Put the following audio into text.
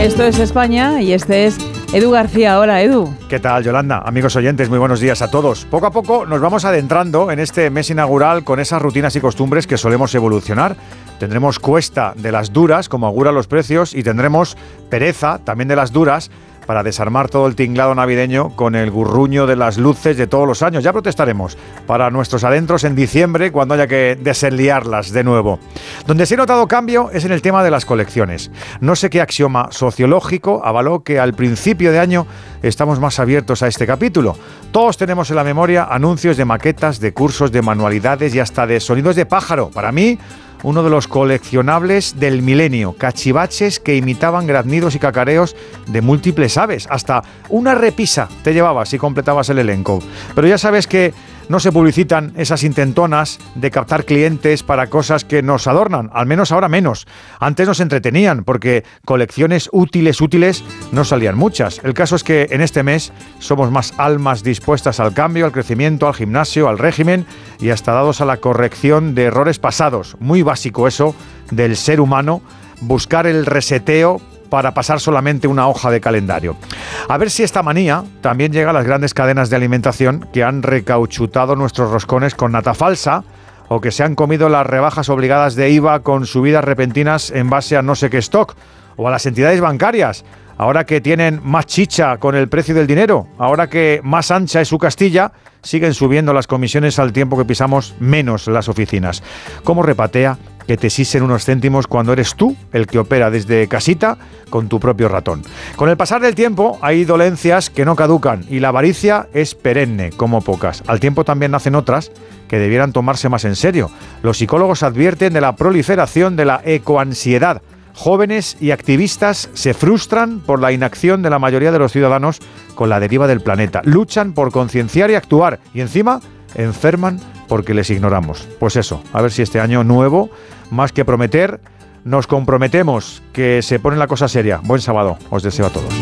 Esto es España y este es Edu García. Hola, Edu. ¿Qué tal, Yolanda? Amigos oyentes, muy buenos días a todos. Poco a poco nos vamos adentrando en este mes inaugural con esas rutinas y costumbres que solemos evolucionar. Tendremos cuesta de las duras, como auguran los precios, y tendremos pereza, también de las duras, para desarmar todo el tinglado navideño con el gurruño de las luces de todos los años. Ya protestaremos para nuestros adentros en diciembre cuando haya que desenliarlas de nuevo. Donde se ha notado cambio es en el tema de las colecciones. No sé qué axioma sociológico avaló que al principio de año estamos más abiertos a este capítulo. Todos tenemos en la memoria anuncios de maquetas, de cursos, de manualidades y hasta de sonidos de pájaro. Para mí, uno de los coleccionables del milenio, cachivaches que imitaban graznidos y cacareos de múltiples aves. Hasta una repisa te llevabas y completabas el elenco. Pero ya sabes que no se publicitan esas intentonas de captar clientes para cosas que nos adornan, al menos ahora menos. Antes nos entretenían porque colecciones útiles, útiles, no salían muchas. El caso es que en este mes somos más almas dispuestas al cambio, al crecimiento, al gimnasio, al régimen y hasta dados a la corrección de errores pasados. Muy básico eso del ser humano, buscar el reseteo para pasar solamente una hoja de calendario. A ver si esta manía también llega a las grandes cadenas de alimentación que han recauchutado nuestros roscones con nata falsa o que se han comido las rebajas obligadas de IVA con subidas repentinas en base a no sé qué stock o a las entidades bancarias ahora que tienen más chicha con el precio del dinero, ahora que más ancha es su Castilla, siguen subiendo las comisiones al tiempo que pisamos menos las oficinas. ¿Cómo repatea que te sisen unos céntimos cuando eres tú el que opera desde casita con tu propio ratón? Con el pasar del tiempo hay dolencias que no caducan y la avaricia es perenne, como pocas. Al tiempo también nacen otras que debieran tomarse más en serio. Los psicólogos advierten de la proliferación de la ecoansiedad Jóvenes y activistas se frustran por la inacción de la mayoría de los ciudadanos con la deriva del planeta. Luchan por concienciar y actuar y encima enferman porque les ignoramos. Pues eso, a ver si este año nuevo, más que prometer, nos comprometemos que se pone la cosa seria. Buen sábado, os deseo a todos.